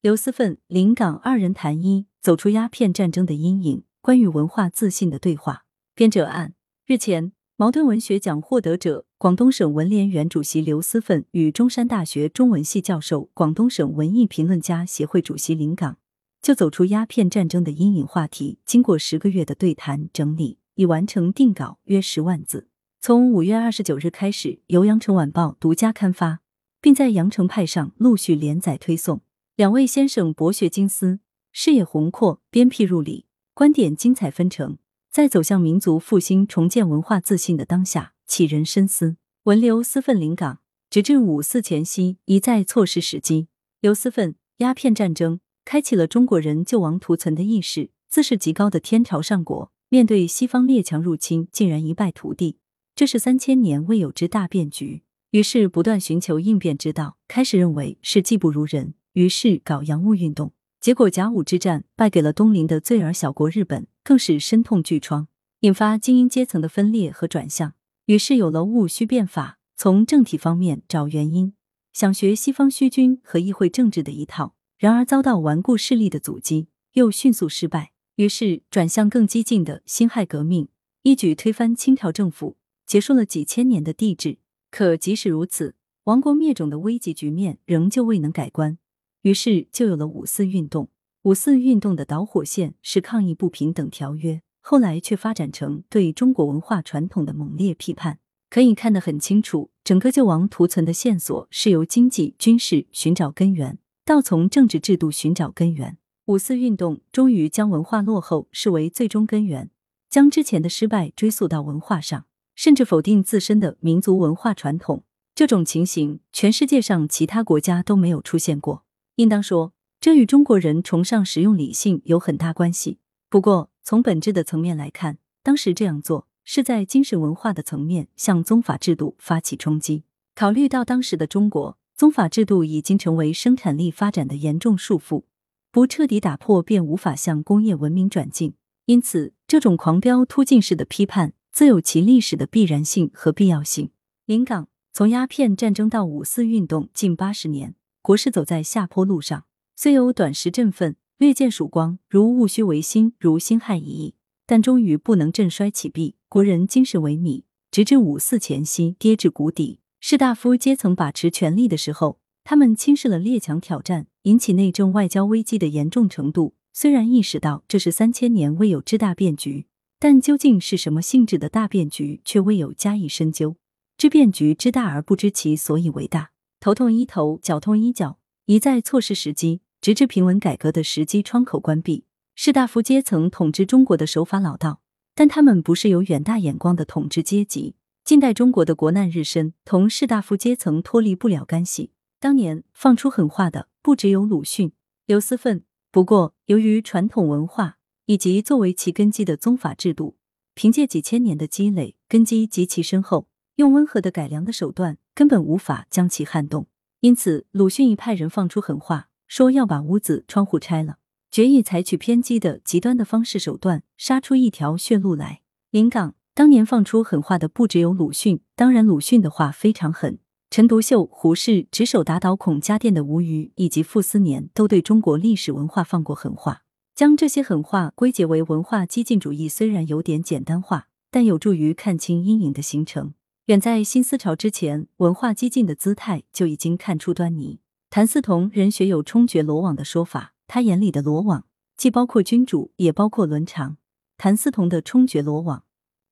刘思奋、林岗二人谈一走出鸦片战争的阴影，关于文化自信的对话。编者按日前，茅盾文学奖获得者、广东省文联原主席刘思奋与中山大学中文系教授、广东省文艺评论家协会主席林岗，就走出鸦片战争的阴影话题，经过十个月的对谈整理，已完成定稿约十万字。从五月二十九日开始，由羊城晚报独家刊发，并在羊城派上陆续连载推送。两位先生博学精思，视野宏阔，鞭辟入里，观点精彩纷呈。在走向民族复兴、重建文化自信的当下，启人深思。文流思奋临港，直至五四前夕，一再错失时机。刘思奋，鸦片战争开启了中国人救亡图存的意识，自视极高的天朝上国，面对西方列强入侵，竟然一败涂地。这是三千年未有之大变局，于是不断寻求应变之道。开始认为是技不如人，于是搞洋务运动。结果甲午之战败给了东邻的罪尔小国日本，更是深痛巨疮，引发精英阶层的分裂和转向。于是有了戊戌变法，从政体方面找原因，想学西方虚君和议会政治的一套，然而遭到顽固势力的阻击，又迅速失败。于是转向更激进的辛亥革命，一举推翻清朝政府。结束了几千年的帝制，可即使如此，亡国灭种的危急局面仍旧未能改观。于是就有了五四运动。五四运动的导火线是抗议不平等条约，后来却发展成对中国文化传统的猛烈批判。可以看得很清楚，整个救亡图存的线索是由经济、军事寻找根源，到从政治制度寻找根源。五四运动终于将文化落后视为最终根源，将之前的失败追溯到文化上。甚至否定自身的民族文化传统，这种情形，全世界上其他国家都没有出现过。应当说，这与中国人崇尚实用理性有很大关系。不过，从本质的层面来看，当时这样做是在精神文化的层面向宗法制度发起冲击。考虑到当时的中国，宗法制度已经成为生产力发展的严重束缚，不彻底打破，便无法向工业文明转进。因此，这种狂飙突进式的批判。自有其历史的必然性和必要性。临港从鸦片战争到五四运动近八十年，国事走在下坡路上。虽有短时振奋，略见曙光，如戊戌维新，如辛亥一役，但终于不能振衰起弊，国人精神萎靡，直至五四前夕跌至谷底。士大夫阶层把持权力的时候，他们轻视了列强挑战引起内政外交危机的严重程度。虽然意识到这是三千年未有之大变局。但究竟是什么性质的大变局，却未有加以深究。知变局之大而不知其所以为大，头痛医头，脚痛医脚，一再错失时机，直至平稳改革的时机窗口关闭。士大夫阶层统治中国的手法老道，但他们不是有远大眼光的统治阶级。近代中国的国难日深，同士大夫阶层脱离不了干系。当年放出狠话的不只有鲁迅、刘思奋，不过由于传统文化。以及作为其根基的宗法制度，凭借几千年的积累，根基极其深厚，用温和的改良的手段，根本无法将其撼动。因此，鲁迅一派人放出狠话，说要把屋子窗户拆了，决意采取偏激的极端的方式手段，杀出一条血路来。临港当年放出狠话的不只有鲁迅，当然鲁迅的话非常狠。陈独秀、胡适执手打倒孔家店的吴虞，以及傅斯年，都对中国历史文化放过狠话。将这些狠话归结为文化激进主义，虽然有点简单化，但有助于看清阴影的形成。远在新思潮之前，文化激进的姿态就已经看出端倪。谭嗣同人学有冲决罗网的说法，他眼里的罗网既包括君主，也包括伦常。谭嗣同的冲决罗网，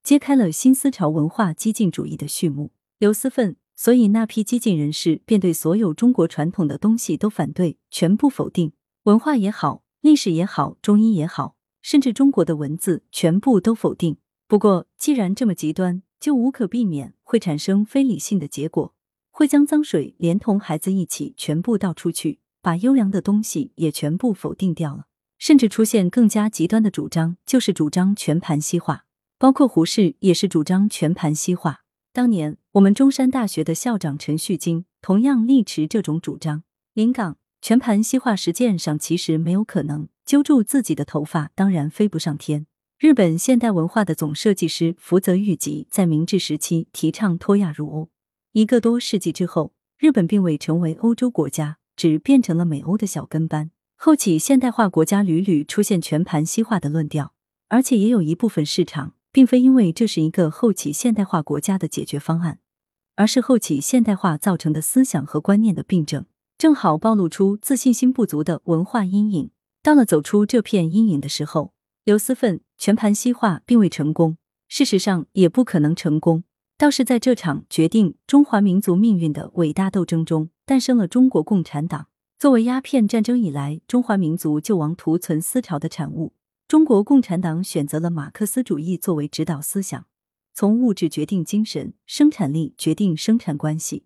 揭开了新思潮文化激进主义的序幕。刘思奋，所以那批激进人士便对所有中国传统的东西都反对，全部否定，文化也好。历史也好，中医也好，甚至中国的文字，全部都否定。不过，既然这么极端，就无可避免会产生非理性的结果，会将脏水连同孩子一起全部倒出去，把优良的东西也全部否定掉了。甚至出现更加极端的主张，就是主张全盘西化。包括胡适也是主张全盘西化。当年我们中山大学的校长陈旭京同样力持这种主张。临港。全盘西化实践上其实没有可能，揪住自己的头发当然飞不上天。日本现代文化的总设计师福泽谕吉在明治时期提倡脱亚入欧，一个多世纪之后，日本并未成为欧洲国家，只变成了美欧的小跟班。后起现代化国家屡屡出现全盘西化的论调，而且也有一部分市场并非因为这是一个后起现代化国家的解决方案，而是后起现代化造成的思想和观念的病症，正好暴露出自信心不足的文化阴影。到了走出这片阴影的时候，刘思奋全盘西化并未成功，事实上也不可能成功。倒是在这场决定中华民族命运的伟大斗争中，诞生了中国共产党。作为鸦片战争以来中华民族救亡图存思潮的产物，中国共产党选择了马克思主义作为指导思想，从物质决定精神、生产力决定生产关系、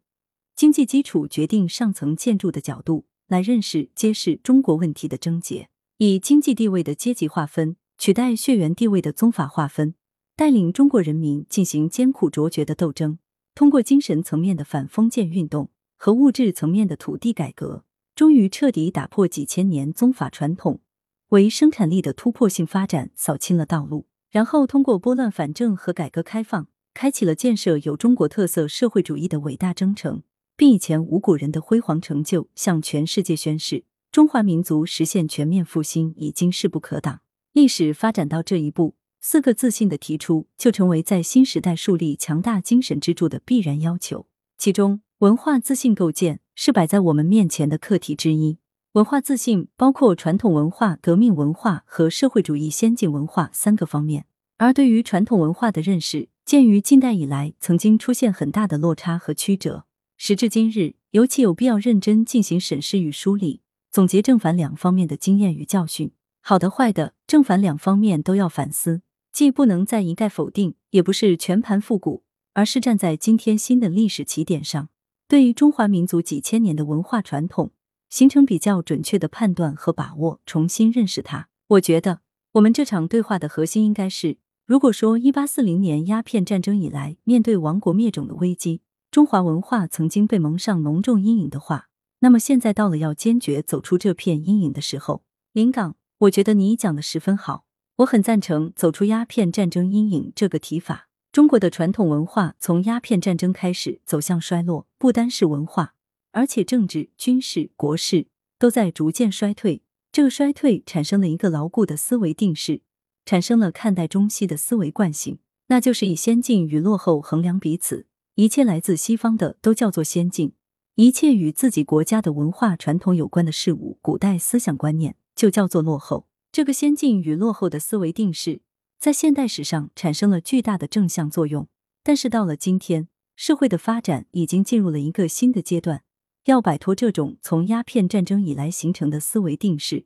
经济基础决定上层建筑的角度来认识、揭示中国问题的症结，以经济地位的阶级划分取代血缘地位的宗法划分。带领中国人民进行艰苦卓绝的斗争，通过精神层面的反封建运动和物质层面的土地改革，终于彻底打破几千年宗法传统，为生产力的突破性发展扫清了道路。然后通过拨乱反正和改革开放，开启了建设有中国特色社会主义的伟大征程，并以前无古人的辉煌成就向全世界宣示：中华民族实现全面复兴已经势不可挡。历史发展到这一步。四个自信的提出，就成为在新时代树立强大精神支柱的必然要求。其中，文化自信构建是摆在我们面前的课题之一。文化自信包括传统文化、革命文化和社会主义先进文化三个方面。而对于传统文化的认识，鉴于近代以来曾经出现很大的落差和曲折，时至今日，尤其有必要认真进行审视与梳理，总结正反两方面的经验与教训，好的、坏的，正反两方面都要反思。既不能再一概否定，也不是全盘复古，而是站在今天新的历史起点上，对于中华民族几千年的文化传统，形成比较准确的判断和把握，重新认识它。我觉得，我们这场对话的核心应该是：如果说一八四零年鸦片战争以来，面对亡国灭种的危机，中华文化曾经被蒙上浓重阴影的话，那么现在到了要坚决走出这片阴影的时候。临港，我觉得你讲的十分好。我很赞成走出鸦片战争阴影这个提法。中国的传统文化从鸦片战争开始走向衰落，不单是文化，而且政治、军事、国事都在逐渐衰退。这个衰退产生了一个牢固的思维定势，产生了看待中西的思维惯性，那就是以先进与落后衡量彼此。一切来自西方的都叫做先进，一切与自己国家的文化传统有关的事物，古代思想观念就叫做落后。这个先进与落后的思维定势，在现代史上产生了巨大的正向作用。但是到了今天，社会的发展已经进入了一个新的阶段，要摆脱这种从鸦片战争以来形成的思维定势，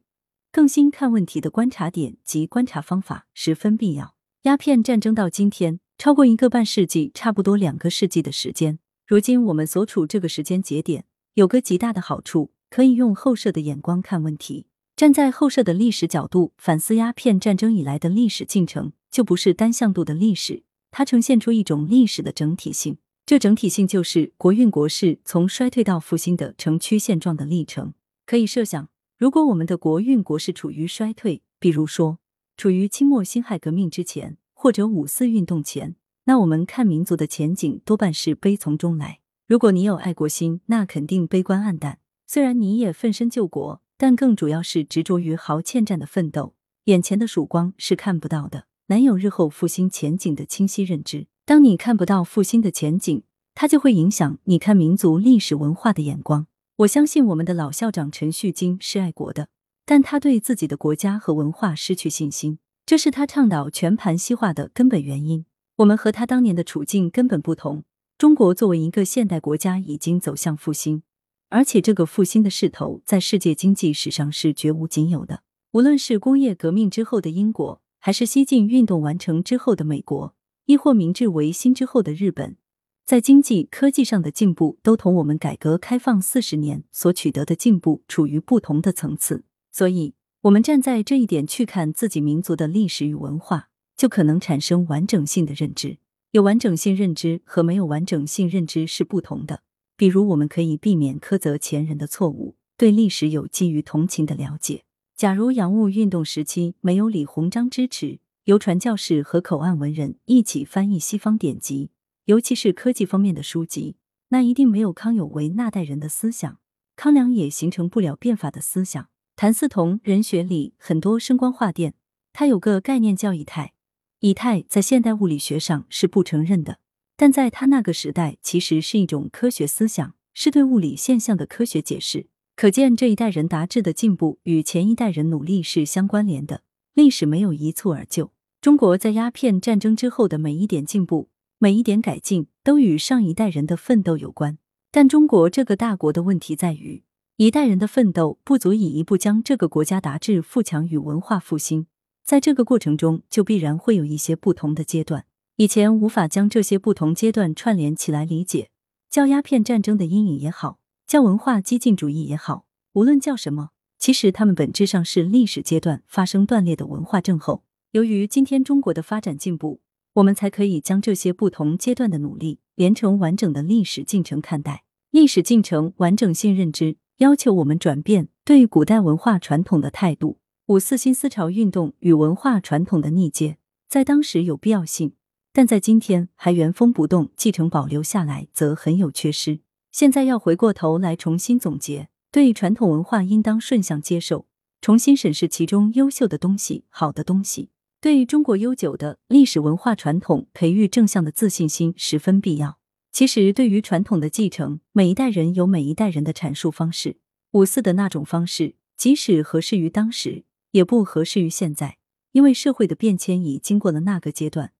更新看问题的观察点及观察方法十分必要。鸦片战争到今天超过一个半世纪，差不多两个世纪的时间。如今我们所处这个时间节点，有个极大的好处，可以用后设的眼光看问题。站在后设的历史角度反思鸦片战争以来的历史进程，就不是单向度的历史，它呈现出一种历史的整体性。这整体性就是国运国势从衰退到复兴的呈曲线状的历程。可以设想，如果我们的国运国势处于衰退，比如说处于清末辛亥革命之前，或者五四运动前，那我们看民族的前景多半是悲从中来。如果你有爱国心，那肯定悲观暗淡。虽然你也奋身救国。但更主要是执着于豪欠战的奋斗，眼前的曙光是看不到的，难有日后复兴前景的清晰认知。当你看不到复兴的前景，它就会影响你看民族历史文化的眼光。我相信我们的老校长陈旭金是爱国的，但他对自己的国家和文化失去信心，这是他倡导全盘西化的根本原因。我们和他当年的处境根本不同。中国作为一个现代国家，已经走向复兴。而且这个复兴的势头在世界经济史上是绝无仅有的。无论是工业革命之后的英国，还是西进运动完成之后的美国，亦或明治维新之后的日本，在经济科技上的进步，都同我们改革开放四十年所取得的进步处于不同的层次。所以，我们站在这一点去看自己民族的历史与文化，就可能产生完整性的认知。有完整性认知和没有完整性认知是不同的。比如，我们可以避免苛责前人的错误，对历史有基于同情的了解。假如洋务运动时期没有李鸿章支持，由传教士和口岸文人一起翻译西方典籍，尤其是科技方面的书籍，那一定没有康有为那代人的思想，康梁也形成不了变法的思想。谭嗣同人学里很多声光化电，他有个概念叫以太。以太在现代物理学上是不承认的，但在他那个时代，其实是一种科学思想，是对物理现象的科学解释。可见这一代人达至的进步与前一代人努力是相关联的。历史没有一蹴而就，中国在鸦片战争之后的每一点进步、每一点改进，都与上一代人的奋斗有关。但中国这个大国的问题在于，一代人的奋斗不足以一步将这个国家达至富强与文化复兴，在这个过程中，就必然会有一些不同的阶段。以前无法将这些不同阶段串联起来理解，叫鸦片战争的阴影也好。叫文化激进主义也好，无论叫什么，其实他们本质上是历史阶段发生断裂的文化症候。由于今天中国的发展进步，我们才可以将这些不同阶段的努力连成完整的历史进程看待。历史进程完整性认知要求我们转变对古代文化传统的态度。五四新思潮运动与文化传统的逆接，在当时有必要性，但在今天还原封不动继承保留下来，则很有缺失。现在要回过头来重新总结，对传统文化应当顺向接受，重新审视其中优秀的东西、好的东西。对中国悠久的历史文化传统培育正向的自信心十分必要。其实，对于传统的继承，每一代人有每一代人的阐述方式。五四的那种方式，即使合适于当时，也不合适于现在，因为社会的变迁已经过了那个阶段，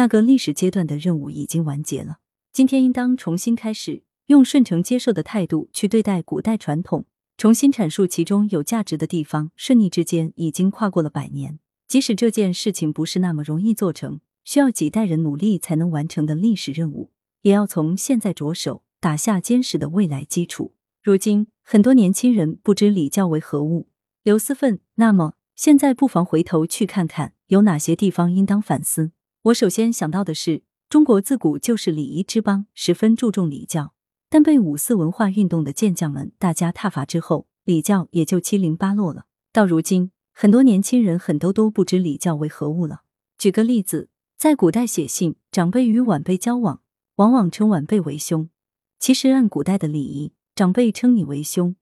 那个历史阶段的任务已经完结了。今天应当重新开始。用顺承接受的态度去对待古代传统，重新阐述其中有价值的地方。顺逆之间已经跨过了百年，即使这件事情不是那么容易做成，需要几代人努力才能完成的历史任务，也要从现在着手打下坚实的未来基础。如今很多年轻人不知礼教为何物。刘思奋，那么现在不妨回头去看看有哪些地方应当反思。我首先想到的是，中国自古就是礼仪之邦，十分注重礼教。但被五四文化运动的健将们大家挞伐之后，礼教也就七零八落了。到如今，很多年轻人很多都不知礼教为何物了。举个例子，在古代写信，长辈与晚辈交往，往往称晚辈为兄。其实按古代的礼仪，长辈称你为兄，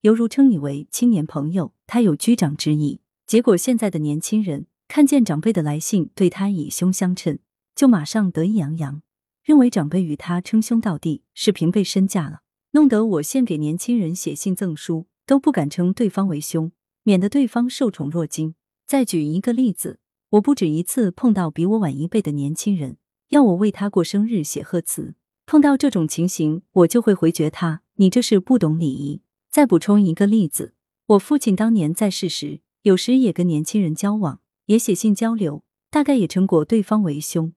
犹如称你为青年朋友，他有居长之意。结果现在的年轻人看见长辈的来信，对他以兄相称，就马上得意洋洋。认为长辈与他称兄道弟是平辈身价了，弄得我现给年轻人写信赠书都不敢称对方为兄，免得对方受宠若惊。再举一个例子，我不止一次碰到比我晚一辈的年轻人要我为他过生日写贺词，碰到这种情形，我就会回绝他：“你这是不懂礼仪。”再补充一个例子，我父亲当年在世时，有时也跟年轻人交往，也写信交流，大概也称过对方为兄。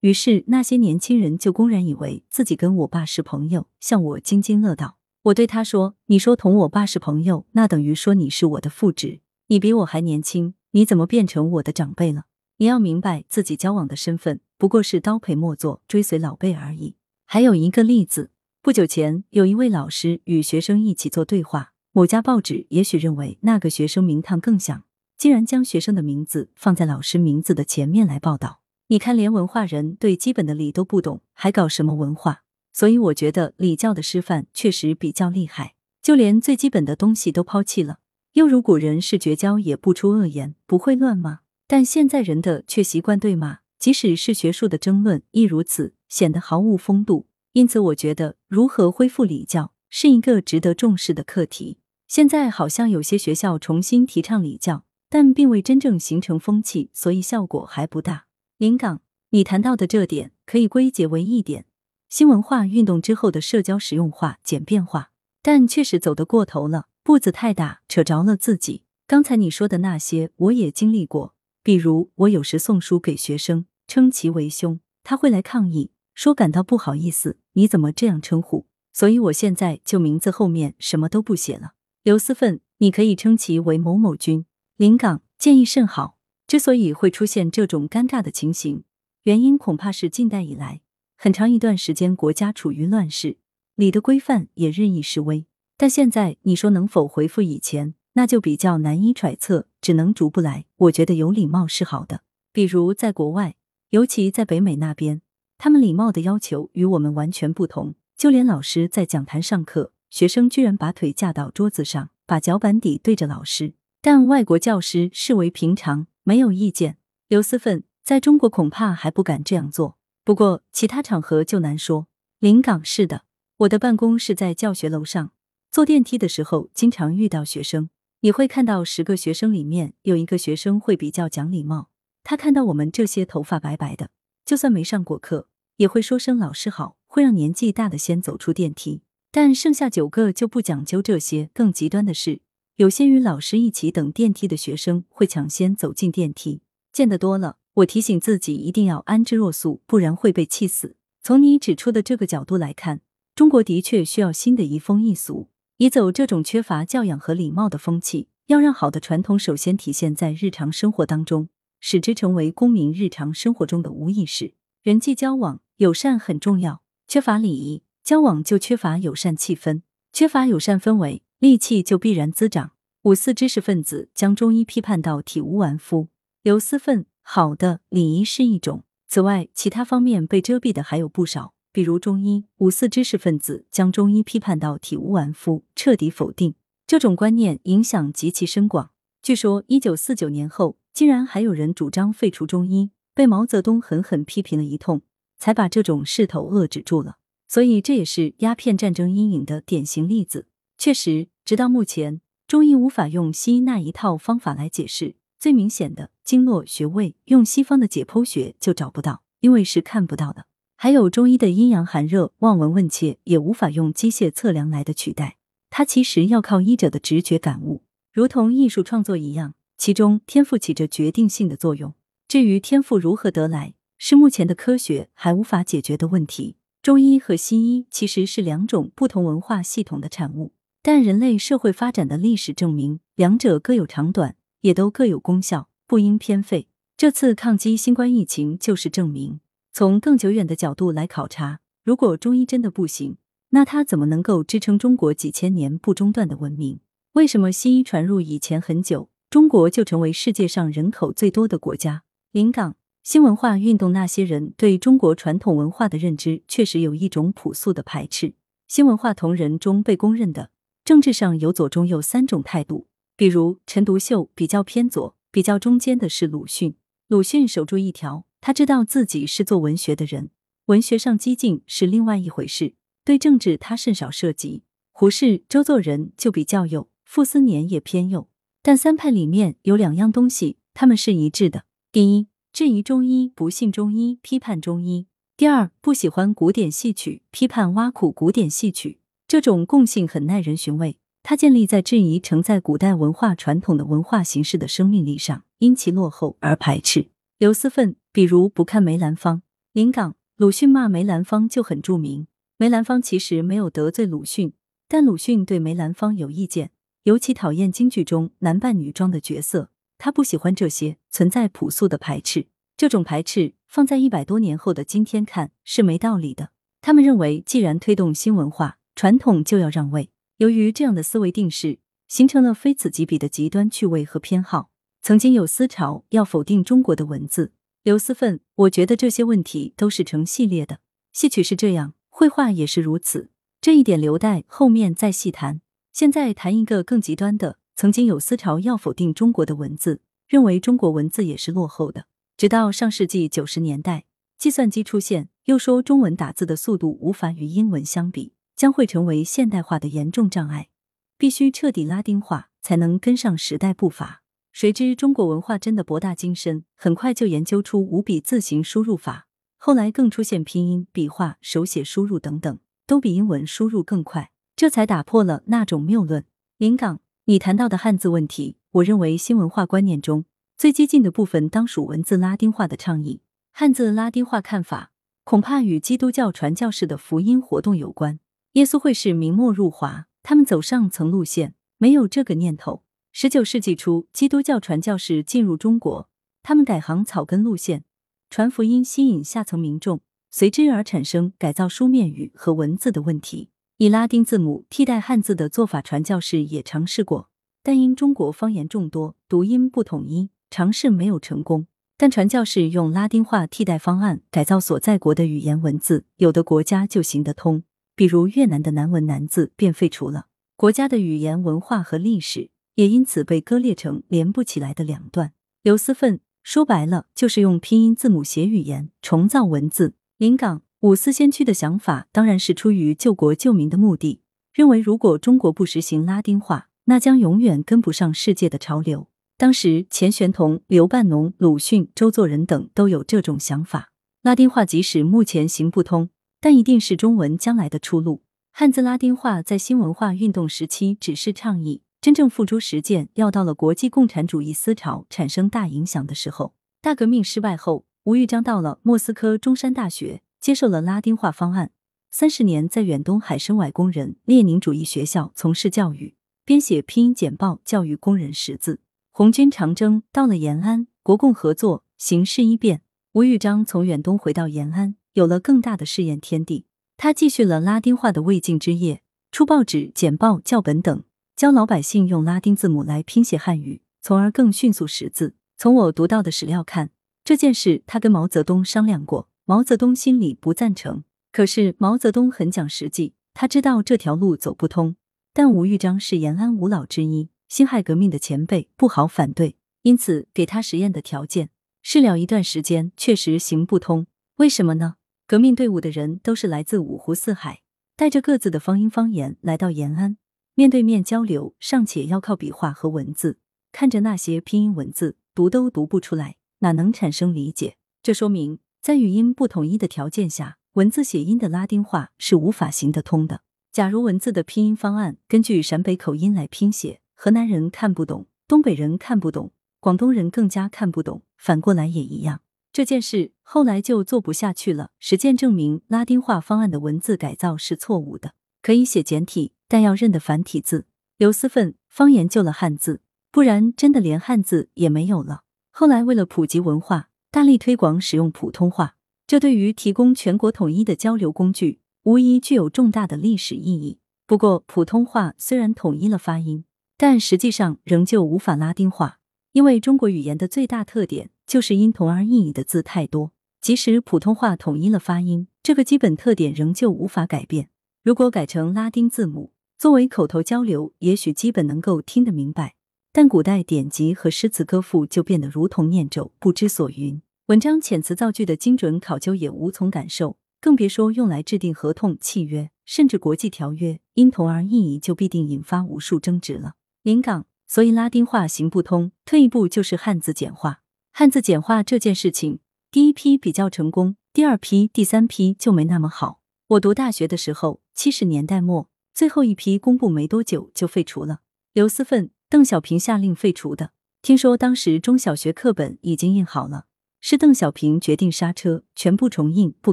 于是那些年轻人就公然以为自己跟我爸是朋友，向我津津乐道。我对他说：“你说同我爸是朋友，那等于说你是我的父侄。你比我还年轻，你怎么变成我的长辈了？你要明白自己交往的身份不过是刀陪莫做，追随老辈而已。”还有一个例子，不久前有一位老师与学生一起做对话，某家报纸也许认为那个学生名堂更响，竟然将学生的名字放在老师名字的前面来报道。你看，连文化人对基本的礼都不懂，还搞什么文化？所以我觉得礼教的师范确实比较厉害，就连最基本的东西都抛弃了。又如古人是绝交也不出恶言，不会乱吗？但现在人的却习惯对骂，即使是学术的争论亦如此，显得毫无风度。因此，我觉得如何恢复礼教是一个值得重视的课题。现在好像有些学校重新提倡礼教，但并未真正形成风气，所以效果还不大。临港，你谈到的这点可以归结为一点：新文化运动之后的社交实用化、简便化，但确实走得过头了，步子太大，扯着了自己。刚才你说的那些，我也经历过。比如，我有时送书给学生，称其为兄，他会来抗议，说感到不好意思，你怎么这样称呼？所以我现在就名字后面什么都不写了。刘思奋，你可以称其为某某君。临港，建议甚好。之所以会出现这种尴尬的情形，原因恐怕是近代以来很长一段时间国家处于乱世，礼的规范也日益式微。但现在你说能否回复以前，那就比较难以揣测，只能逐步来。我觉得有礼貌是好的，比如在国外，尤其在北美那边，他们礼貌的要求与我们完全不同。就连老师在讲坛上课，学生居然把腿架到桌子上，把脚板底对着老师，但外国教师视为平常，没有意见。刘思奋在中国恐怕还不敢这样做，不过其他场合就难说。临港是的，我的办公室在教学楼上，坐电梯的时候经常遇到学生，你会看到十个学生里面有一个学生会比较讲礼貌，他看到我们这些头发白白的，就算没上过课，也会说声老师好，会让年纪大的先走出电梯。但剩下九个就不讲究这些。更极端的是，有些与老师一起等电梯的学生会抢先走进电梯。见得多了，我提醒自己一定要安之若素，不然会被气死。从你指出的这个角度来看，中国的确需要新的移风易俗，移走这种缺乏教养和礼貌的风气。要让好的传统首先体现在日常生活当中，使之成为公民日常生活中的无意识。人际交往友善很重要，缺乏礼仪。交往就缺乏友善气氛，缺乏友善氛围，戾气就必然滋长。五四知识分子将中医批判到体无完肤。刘思奋，好的礼仪是一种。此外，其他方面被遮蔽的还有不少，比如中医。五四知识分子将中医批判到体无完肤，彻底否定这种观念，影响极其深广。据说，一九四九年后，竟然还有人主张废除中医，被毛泽东狠狠批评了一通，才把这种势头遏制住了。所以这也是鸦片战争阴影的典型例子。确实，直到目前，中医无法用西医那一套方法来解释。最明显的经络穴位，用西方的解剖学就找不到，因为是看不到的。还有中医的阴阳寒热、望闻问切，也无法用机械测量来的取代。它其实要靠医者的直觉感悟，如同艺术创作一样，其中天赋起着决定性的作用。至于天赋如何得来，是目前的科学还无法解决的问题。中医和西医其实是两种不同文化系统的产物，但人类社会发展的历史证明，两者各有长短，也都各有功效，不应偏废。这次抗击新冠疫情就是证明。从更久远的角度来考察，如果中医真的不行，那它怎么能够支撑中国几千年不中断的文明？为什么西医传入以前很久，中国就成为世界上人口最多的国家？临港。新文化运动那些人对中国传统文化的认知，确实有一种朴素的排斥。新文化同仁中被公认的政治上有左中右三种态度，比如陈独秀比较偏左，比较中间的是鲁迅。鲁迅守住一条，他知道自己是做文学的人，文学上激进是另外一回事。对政治他甚少涉及。胡适、周作人就比较右，傅斯年也偏右。但三派里面有两样东西，他们是一致的。第一。质疑中医，不信中医，批判中医。第二，不喜欢古典戏曲，批判挖苦古典戏曲。这种共性很耐人寻味。它建立在质疑承载古代文化传统的文化形式的生命力上，因其落后而排斥。刘思奋，比如不看梅兰芳。临港，鲁迅骂梅兰芳就很著名。梅兰芳其实没有得罪鲁迅，但鲁迅对梅兰芳有意见，尤其讨厌京剧中男扮女装的角色。他不喜欢这些，存在朴素的排斥。这种排斥放在一百多年后的今天看是没道理的。他们认为，既然推动新文化，传统就要让位。由于这样的思维定式，形成了非此即彼的极端趣味和偏好。曾经有思潮要否定中国的文字。刘思奋，我觉得这些问题都是成系列的。戏曲是这样，绘画也是如此。这一点留待后面再细谈。现在谈一个更极端的。曾经有思潮要否定中国的文字，认为中国文字也是落后的。直到上世纪九十年代，计算机出现，又说中文打字的速度无法与英文相比，将会成为现代化的严重障碍，必须彻底拉丁化才能跟上时代步伐。谁知中国文化真的博大精深，很快就研究出五笔字形输入法，后来更出现拼音、笔画、手写输入等等，都比英文输入更快，这才打破了那种谬论。临港。你谈到的汉字问题，我认为新文化观念中最激进的部分当属文字拉丁化的倡议。汉字拉丁化看法恐怕与基督教传教士的福音活动有关。耶稣会士明末入华，他们走上层路线，没有这个念头。十九世纪初，基督教传教士进入中国，他们改行草根路线，传福音，吸引下层民众，随之而产生改造书面语和文字的问题。以拉丁字母替代汉字的做法，传教士也尝试过，但因中国方言众多，读音不统一，尝试没有成功。但传教士用拉丁化替代方案改造所在国的语言文字，有的国家就行得通，比如越南的南文南字便废除了。国家的语言文化和历史也因此被割裂成连不起来的两段。刘思奋说白了就是用拼音字母写语言，重造文字。临港五四先驱的想法当然是出于救国救民的目的，认为如果中国不实行拉丁化，那将永远跟不上世界的潮流。当时钱玄同、刘半农、鲁迅、周作人等都有这种想法。拉丁化即使目前行不通，但一定是中文将来的出路。汉字拉丁化在新文化运动时期只是倡议，真正付诸实践要到了国际共产主义思潮产生大影响的时候。大革命失败后，吴玉章到了莫斯科中山大学，接受了拉丁化方案。三十年在远东海参崴工人列宁主义学校从事教育。编写拼音简报，教育工人识字。红军长征到了延安，国共合作，形势一变。吴玉章从远东回到延安，有了更大的试验天地。他继续了拉丁化的未竟之业，出报纸、简报、教本等，教老百姓用拉丁字母来拼写汉语，从而更迅速识字。从我读到的史料看，这件事他跟毛泽东商量过，毛泽东心里不赞成。可是毛泽东很讲实际，他知道这条路走不通。但吴玉章是延安五老之一，辛亥革命的前辈，不好反对，因此给他实验的条件。试了一段时间，确实行不通。为什么呢？革命队伍的人都是来自五湖四海，带着各自的方音方言来到延安，面对面交流尚且要靠笔画和文字，看着那些拼音文字，读都读不出来，哪能产生理解？这说明在语音不统一的条件下，文字写音的拉丁化是无法行得通的。假如文字的拼音方案根据陕北口音来拼写，河南人看不懂，东北人看不懂，广东人更加看不懂，反过来也一样。这件事后来就做不下去了。实践证明，拉丁化方案的文字改造是错误的，可以写简体，但要认得繁体字。刘思奋方言救了汉字，不然真的连汉字也没有了。后来为了普及文化，大力推广使用普通话，这对于提供全国统一的交流工具。无疑具有重大的历史意义。不过，普通话虽然统一了发音，但实际上仍旧无法拉丁化，因为中国语言的最大特点就是因同而异义的字太多。即使普通话统一了发音，这个基本特点仍旧无法改变。如果改成拉丁字母，作为口头交流，也许基本能够听得明白，但古代典籍和诗词歌赋就变得如同念咒，不知所云。文章遣词造句的精准考究也无从感受。更别说用来制定合同、契约，甚至国际条约，因同而异义就必定引发无数争执了。临港，所以拉丁化行不通，退一步就是汉字简化。汉字简化这件事情，第一批比较成功，第二批、第三批就没那么好。我读大学的时候，七十年代末，最后一批公布没多久就废除了。刘思奋、邓小平下令废除的。听说当时中小学课本已经印好了，是邓小平决定刹车，全部重印，不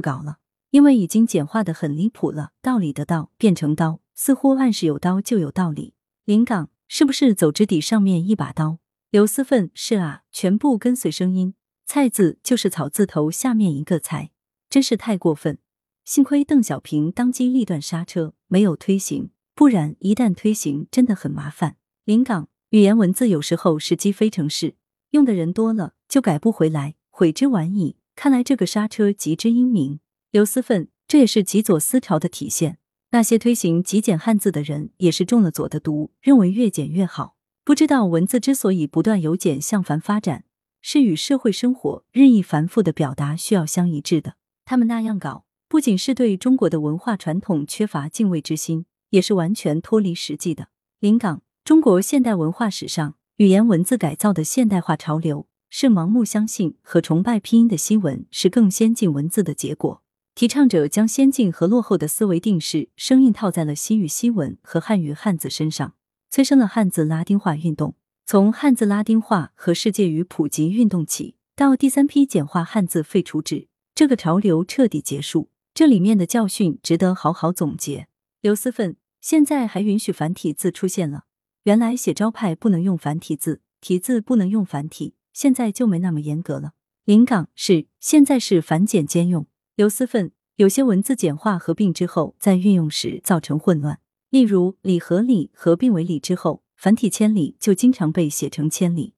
搞了。因为已经简化的很离谱了，道理的道变成刀，似乎暗示有刀就有道理。临港是不是走之底上面一把刀？刘思奋是啊，全部跟随声音，菜字就是草字头下面一个菜，真是太过分。幸亏邓小平当机立断刹车，没有推行，不然一旦推行，真的很麻烦。临港语言文字有时候是积非成是，用的人多了就改不回来，悔之晚矣。看来这个刹车极之英明。刘思奋，这也是极左思潮的体现。那些推行极简汉字的人，也是中了左的毒，认为越简越好。不知道文字之所以不断由简向繁发展，是与社会生活日益繁复的表达需要相一致的。他们那样搞，不仅是对中国的文化传统缺乏敬畏之心，也是完全脱离实际的。临港，中国现代文化史上语言文字改造的现代化潮流，是盲目相信和崇拜拼音的新闻是更先进文字的结果。提倡者将先进和落后的思维定式生硬套在了西语西文和汉语汉字身上，催生了汉字拉丁化运动。从汉字拉丁化和世界语普及运动起，到第三批简化汉字废除制，这个潮流彻底结束。这里面的教训值得好好总结。刘思奋，现在还允许繁体字出现了。原来写招牌不能用繁体字，题字不能用繁体，现在就没那么严格了。临港是现在是繁简兼用。刘思奋，有些文字简化合并之后，在运用时造成混乱。例如“里”和“里”合并为“里”之后，繁体“千里”就经常被写成“千里”；“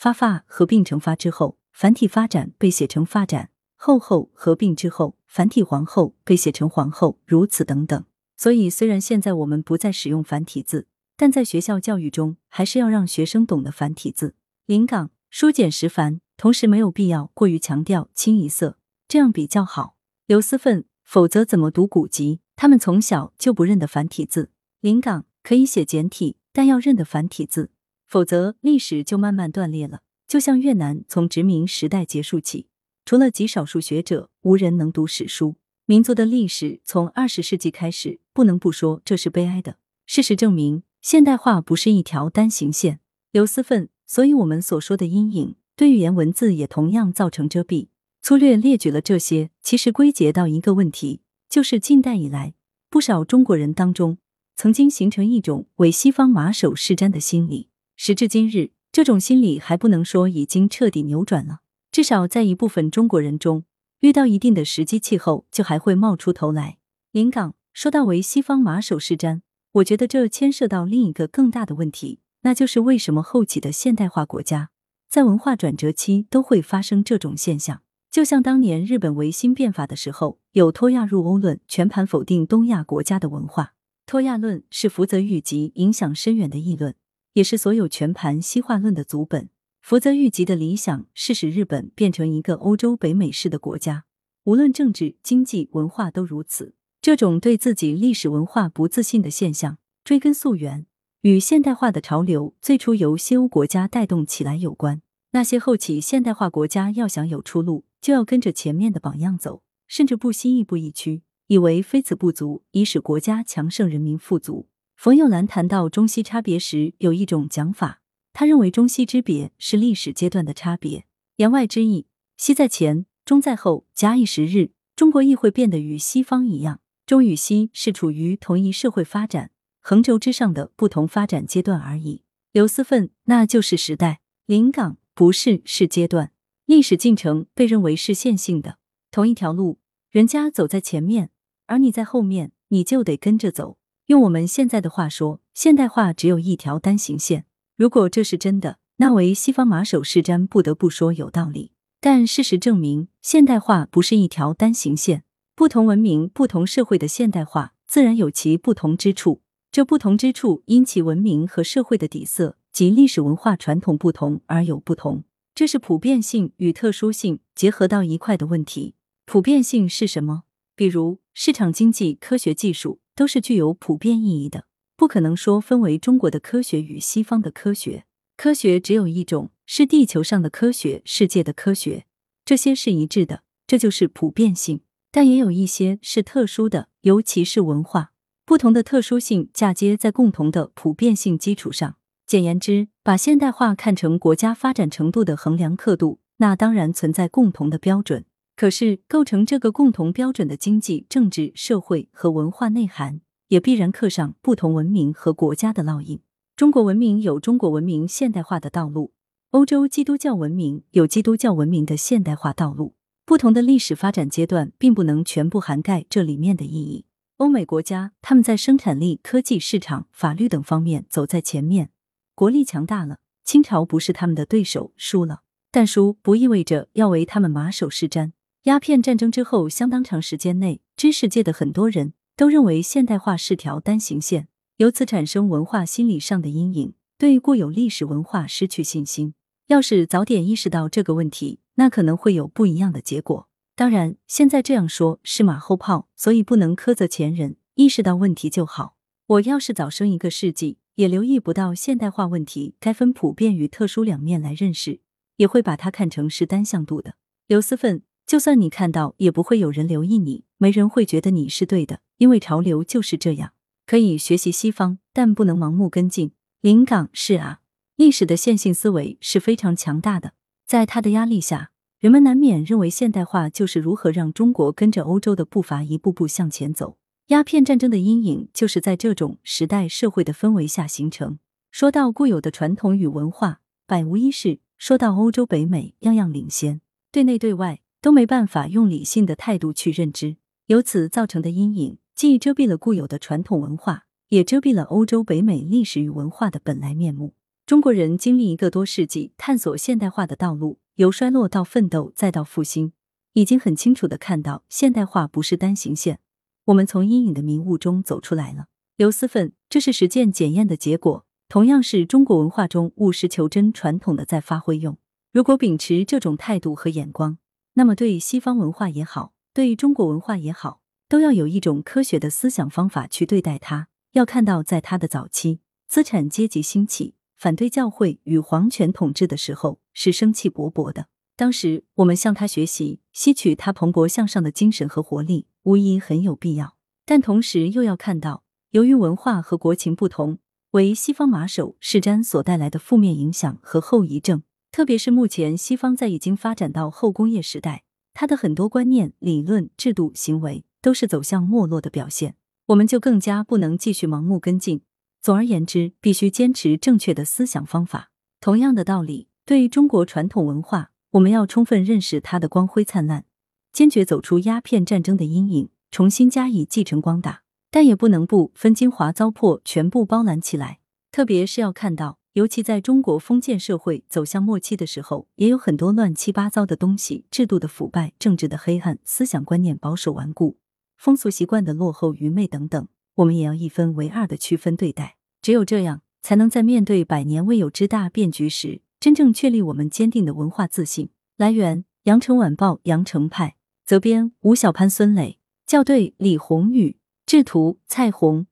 发发”合并成“发”之后，繁体“发展”被写成“发展”；“后后”合并之后，繁体“皇后”被写成“皇后”，如此等等。所以，虽然现在我们不再使用繁体字，但在学校教育中，还是要让学生懂得繁体字。临港书简识繁，同时没有必要过于强调清一色，这样比较好。刘思奋，否则怎么读古籍？他们从小就不认得繁体字。临港可以写简体，但要认得繁体字，否则历史就慢慢断裂了。就像越南从殖民时代结束起，除了极少数学者，无人能读史书。民族的历史从二十世纪开始，不能不说这是悲哀的。事实证明，现代化不是一条单行线。刘思奋，所以我们所说的阴影，对语言文字也同样造成遮蔽。粗略列举了这些，其实归结到一个问题，就是近代以来，不少中国人当中，曾经形成一种为西方马首是瞻的心理。时至今日，这种心理还不能说已经彻底扭转了，至少在一部分中国人中。遇到一定的时机气候，就还会冒出头来。临港说到为西方马首是瞻，我觉得这牵涉到另一个更大的问题，那就是为什么后起的现代化国家在文化转折期都会发生这种现象？就像当年日本维新变法的时候，有脱亚入欧论，全盘否定东亚国家的文化。脱亚论是福泽谕吉影响深远的议论，也是所有全盘西化论的祖本。福泽谕吉的理想是使日本变成一个欧洲北美式的国家，无论政治、经济、文化都如此。这种对自己历史文化不自信的现象，追根溯源，与现代化的潮流最初由西欧国家带动起来有关。那些后起现代化国家要想有出路，就要跟着前面的榜样走，甚至不惜亦步亦趋，以为非此不足，以使国家强盛、人民富足。冯友兰谈到中西差别时，有一种讲法。他认为中西之别是历史阶段的差别，言外之意，西在前，中在后，假以时日，中国亦会变得与西方一样。中与西是处于同一社会发展横轴之上的不同发展阶段而已。刘思奋，那就是时代。临港不是是阶段，历史进程被认为是线性的，同一条路，人家走在前面，而你在后面，你就得跟着走。用我们现在的话说，现代化只有一条单行线。如果这是真的，那为西方马首是瞻，不得不说有道理。但事实证明，现代化不是一条单行线。不同文明、不同社会的现代化，自然有其不同之处。这不同之处，因其文明和社会的底色及历史文化传统不同而有不同。这是普遍性与特殊性结合到一块的问题。普遍性是什么？比如市场经济、科学技术，都是具有普遍意义的。不可能说分为中国的科学与西方的科学，科学只有一种，是地球上的科学，世界的科学，这些是一致的，这就是普遍性。但也有一些是特殊的，尤其是文化不同的特殊性嫁接在共同的普遍性基础上。简言之，把现代化看成国家发展程度的衡量刻度，那当然存在共同的标准。可是构成这个共同标准的经济、政治、社会和文化内涵。也必然刻上不同文明和国家的烙印。中国文明有中国文明现代化的道路，欧洲基督教文明有基督教文明的现代化道路。不同的历史发展阶段，并不能全部涵盖这里面的意义。欧美国家他们在生产力、科技、市场、法律等方面走在前面，国力强大了。清朝不是他们的对手，输了，但输不意味着要为他们马首是瞻。鸦片战争之后，相当长时间内，知识界的很多人。都认为现代化是条单行线，由此产生文化心理上的阴影，对固有历史文化失去信心。要是早点意识到这个问题，那可能会有不一样的结果。当然，现在这样说是马后炮，所以不能苛责前人。意识到问题就好。我要是早生一个世纪，也留意不到现代化问题该分普遍与特殊两面来认识，也会把它看成是单向度的。刘思奋。就算你看到，也不会有人留意你，没人会觉得你是对的，因为潮流就是这样。可以学习西方，但不能盲目跟进。临港是啊，历史的线性思维是非常强大的，在它的压力下，人们难免认为现代化就是如何让中国跟着欧洲的步伐一步步向前走。鸦片战争的阴影就是在这种时代社会的氛围下形成。说到固有的传统与文化，百无一是；说到欧洲北美，样样领先，对内对外。都没办法用理性的态度去认知，由此造成的阴影，既遮蔽了固有的传统文化，也遮蔽了欧洲、北美历史与文化的本来面目。中国人经历一个多世纪探索现代化的道路，由衰落到奋斗再到复兴，已经很清楚的看到现代化不是单行线。我们从阴影的迷雾中走出来了。刘思奋，这是实践检验的结果，同样是中国文化中务实求真传统的在发挥用。如果秉持这种态度和眼光，那么对西方文化也好，对中国文化也好，都要有一种科学的思想方法去对待它。要看到，在它的早期，资产阶级兴起，反对教会与皇权统治的时候，是生气勃勃的。当时我们向他学习，吸取他蓬勃向上的精神和活力，无疑很有必要。但同时又要看到，由于文化和国情不同，为西方马首是瞻所带来的负面影响和后遗症。特别是目前西方在已经发展到后工业时代，它的很多观念、理论、制度、行为都是走向没落的表现。我们就更加不能继续盲目跟进。总而言之，必须坚持正确的思想方法。同样的道理，对于中国传统文化。我们要充分认识它的光辉灿烂，坚决走出鸦片战争的阴影，重新加以继承光大。但也不能不分精华糟粕全部包揽起来。特别是要看到，尤其在中国封建社会走向末期的时候，也有很多乱七八糟的东西：制度的腐败、政治的黑暗、思想观念保守顽固、风俗习惯的落后愚昧等等。我们也要一分为二的区分对待。只有这样，才能在面对百年未有之大变局时。真正确立我们坚定的文化自信。来源：羊城晚报羊城派，责编：吴小潘、孙磊，校对：李红宇，制图：蔡红。